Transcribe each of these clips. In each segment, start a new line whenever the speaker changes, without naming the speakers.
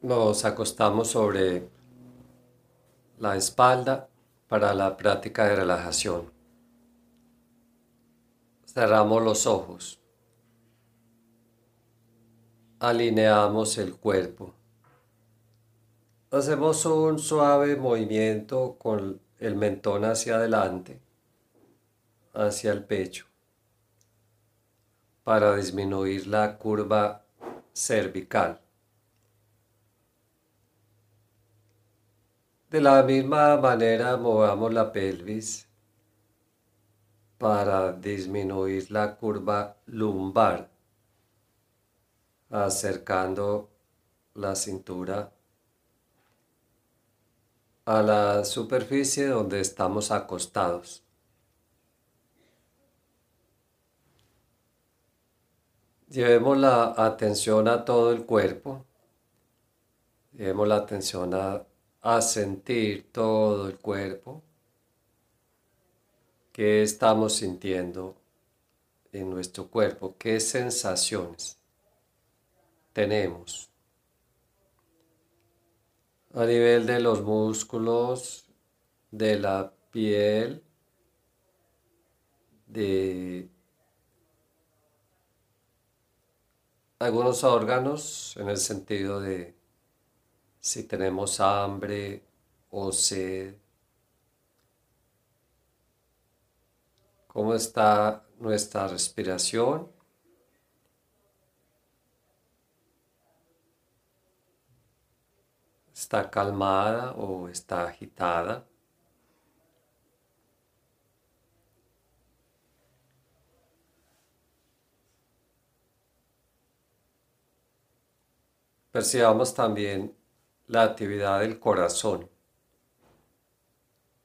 Nos acostamos sobre la espalda para la práctica de relajación. Cerramos los ojos. Alineamos el cuerpo. Hacemos un suave movimiento con el mentón hacia adelante, hacia el pecho, para disminuir la curva cervical. De la misma manera movamos la pelvis para disminuir la curva lumbar, acercando la cintura a la superficie donde estamos acostados. Llevemos la atención a todo el cuerpo. Llevemos la atención a a sentir todo el cuerpo. ¿Qué estamos sintiendo en nuestro cuerpo? ¿Qué sensaciones tenemos? A nivel de los músculos, de la piel, de algunos órganos en el sentido de si tenemos hambre o sed. ¿Cómo está nuestra respiración? ¿Está calmada o está agitada? Percibamos también la actividad del corazón.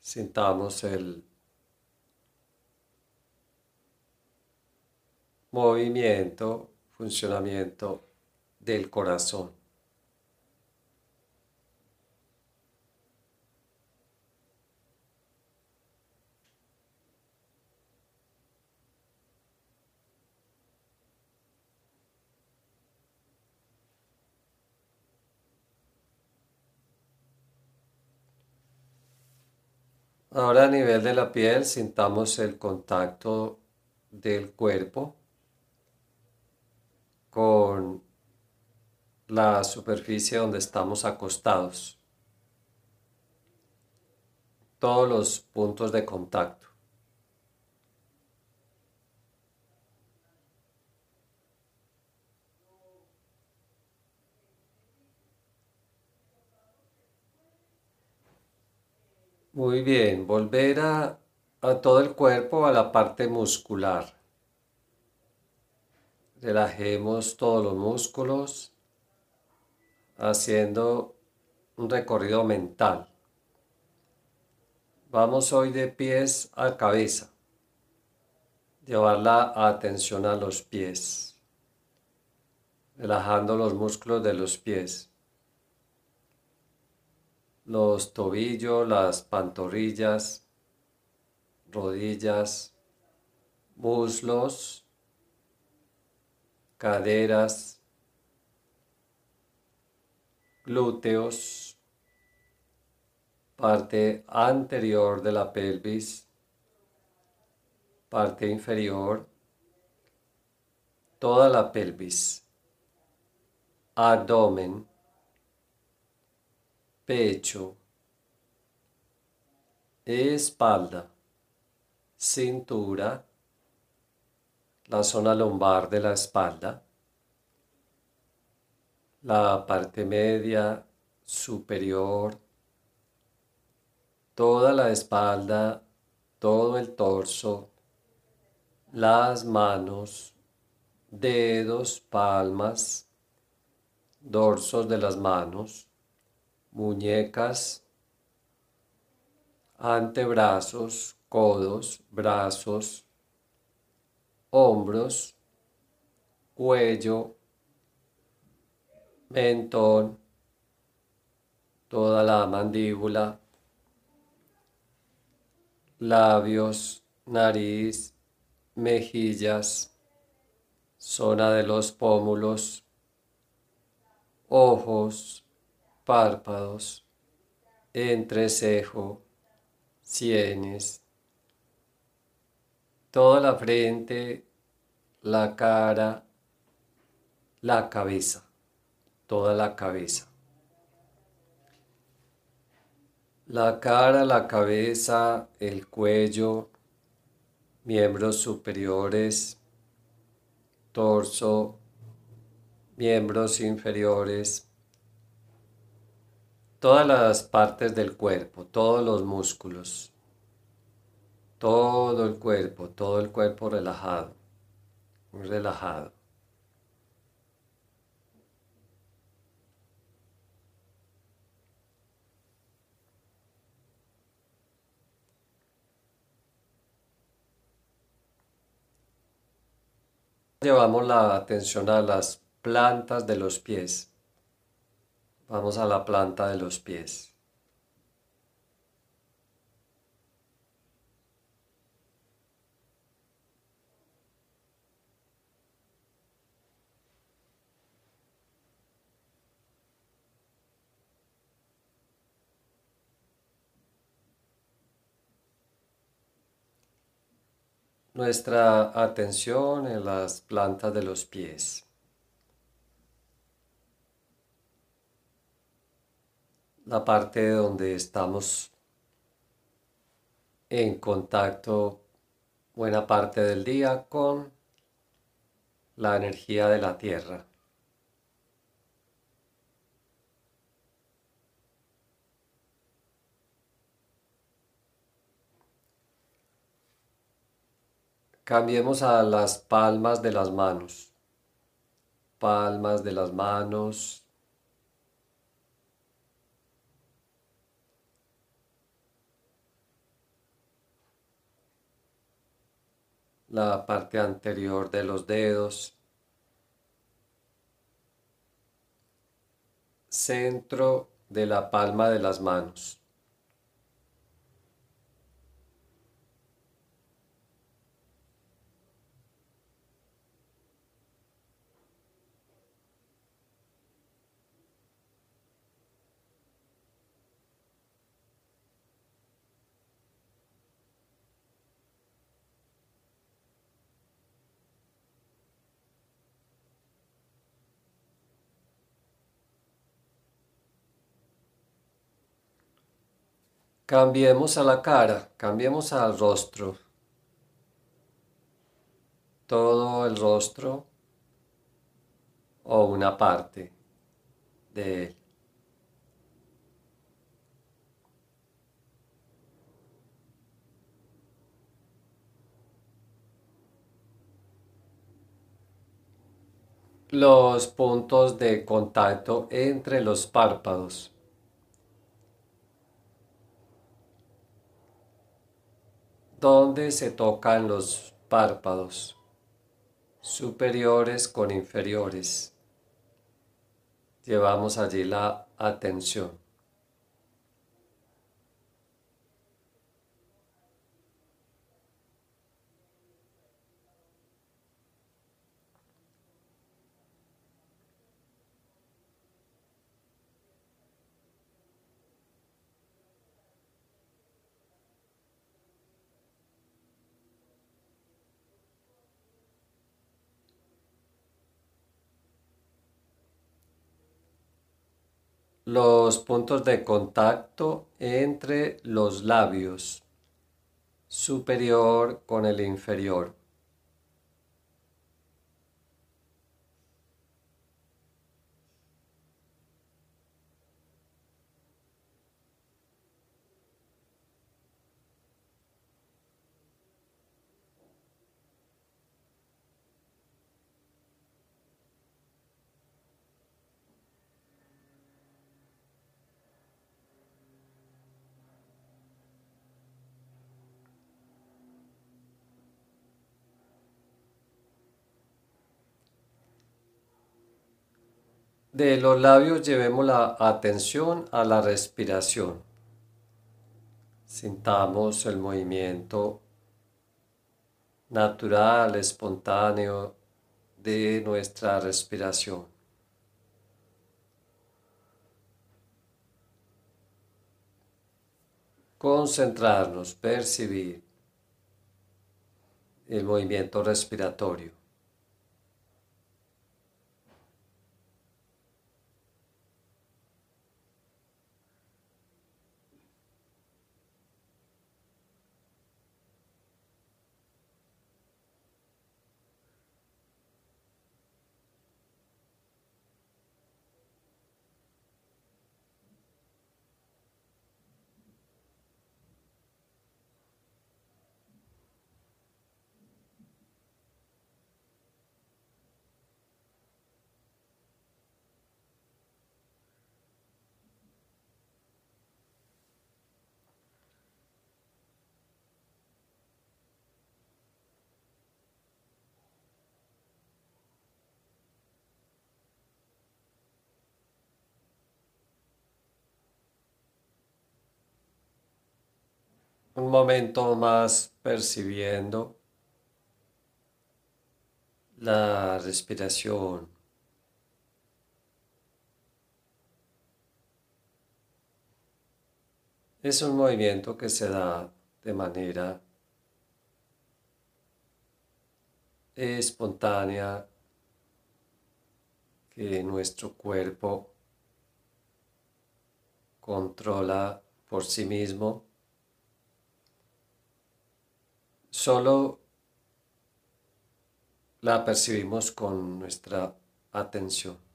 Sintamos el movimiento, funcionamiento del corazón. Ahora a nivel de la piel sintamos el contacto del cuerpo con la superficie donde estamos acostados. Todos los puntos de contacto. Muy bien, volver a, todo el cuerpo, a la parte muscular. Relajemos todos los músculos haciendo un recorrido mental. Vamos hoy de pies a cabeza. Llevar la atención a los pies. Relajando los músculos de los pies los tobillos, las pantorrillas, rodillas, muslos, caderas, glúteos, parte anterior de la pelvis, parte inferior, toda la pelvis, abdomen, pecho, espalda, cintura, la zona lombar de la espalda, la parte media, superior, toda la espalda, todo el torso, las manos, dedos, palmas, dorsos de las manos, muñecas, antebrazos, codos, brazos, hombros, cuello, mentón, toda la mandíbula, labios, nariz, mejillas, zona de los pómulos, ojos, párpados, entrecejo, sienes, toda la frente, la cara, la cabeza, toda la cabeza. La cara, la cabeza, el cuello, miembros superiores, torso, miembros inferiores, todas las partes del cuerpo, todos los músculos, todo el cuerpo, todo el cuerpo relajado, muy relajado. Llevamos la atención a las plantas de los pies. Vamos a la planta de los pies. nuestra atención en las plantas de los pies. La parte donde estamos en contacto buena parte del día con la energía de la tierra. Cambiemos a las palmas de las manos. Palmas de las manos. La parte anterior de los dedos. Centro de la palma de las manos. Cambiemos a la cara, cambiemos al rostro. Todo el rostro o una parte de él. Los puntos de contacto entre los párpados. Donde se tocan los párpados superiores con inferiores. Llevamos allí la atención. Los puntos de contacto entre los labios superior con el inferior. De los labios llevemos la atención a la respiración. Sintamos el movimiento natural, espontáneo de nuestra respiración. Concentrarnos, percibir el movimiento respiratorio. Un momento más percibiendo la respiración. Es un movimiento que se da de manera espontánea que nuestro cuerpo controla por sí mismo solo la percibimos con nuestra atención.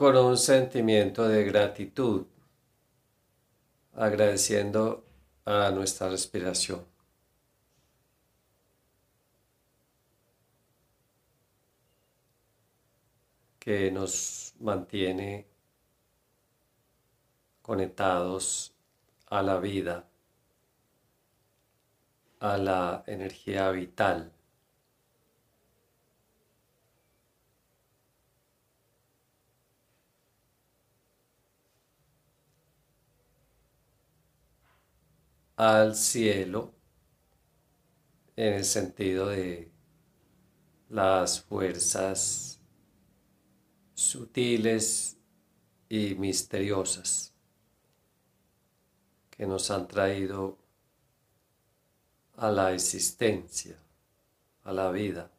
Con un sentimiento de gratitud, agradeciendo a nuestra respiración. que nos mantiene conectados a la vida, a la energía vital. Al cielo en el sentido de las fuerzas sutiles y misteriosas que nos han traído a la existencia, a la vida,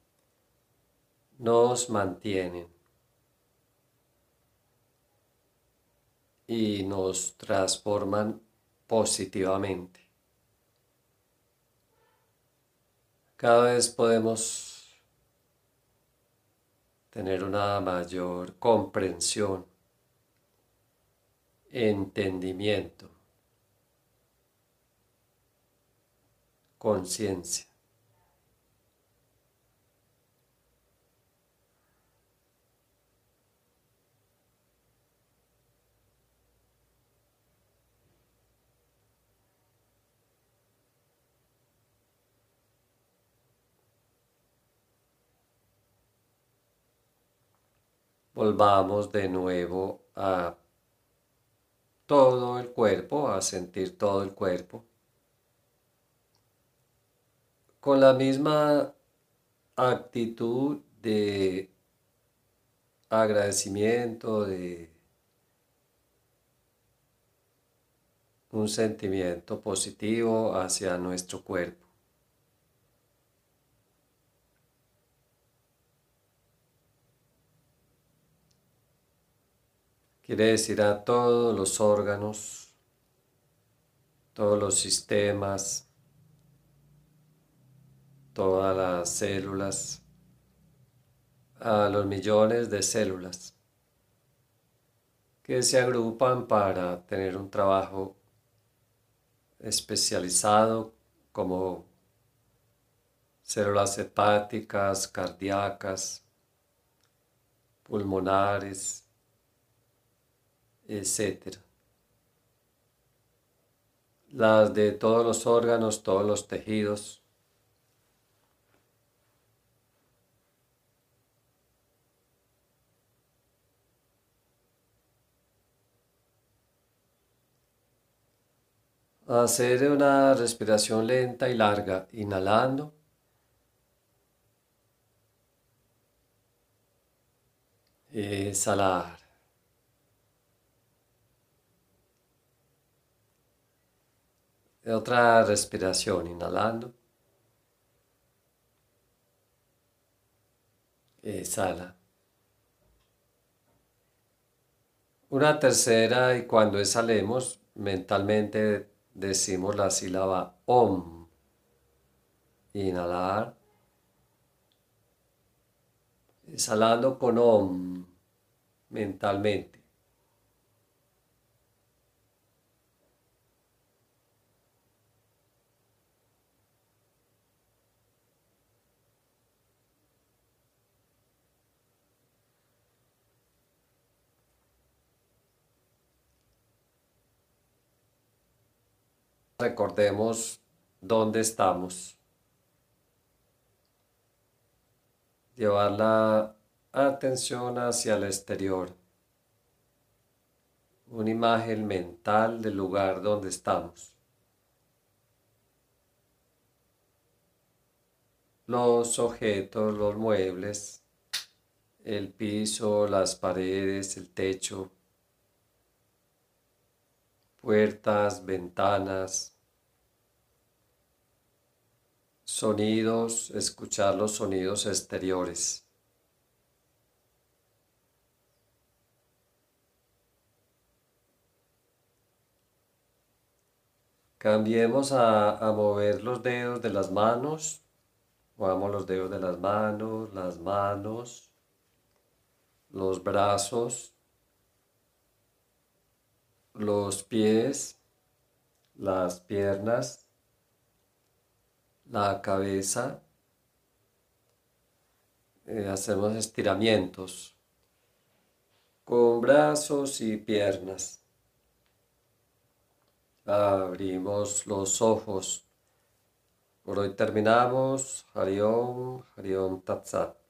nos mantienen y nos transforman positivamente. Cada vez podemos tener una mayor comprensión, entendimiento, conciencia. Volvamos de nuevo a todo el cuerpo, a sentir todo el cuerpo. Con la misma actitud de agradecimiento, de un sentimiento positivo hacia nuestro cuerpo. Quiere decir a todos los órganos, todos los sistemas, todas las células, a los millones de células que se agrupan para tener un trabajo especializado como células hepáticas, cardíacas, pulmonares, etc. Las de todos los órganos, todos los tejidos, hacer una respiración lenta y larga, inhalando. Exhalar. Otra respiración, inhalando. Exhala. Una tercera y cuando exhalemos mentalmente decimos la sílaba OM. Inhalar. Exhalando con OM mentalmente. Recordemos dónde estamos. Llevar la atención hacia el exterior. Una imagen mental del lugar donde estamos. Los objetos, los muebles, el piso, las paredes, el techo, puertas, ventanas, sonidos, escuchar los sonidos exteriores. Cambiemos a, mover los dedos de las manos, movamos los dedos de las manos, las manos, los brazos, los pies, las piernas, la cabeza. Eh, hacemos estiramientos con brazos y piernas. Abrimos los ojos. Por hoy terminamos. Hariom, Hariom Tatsat.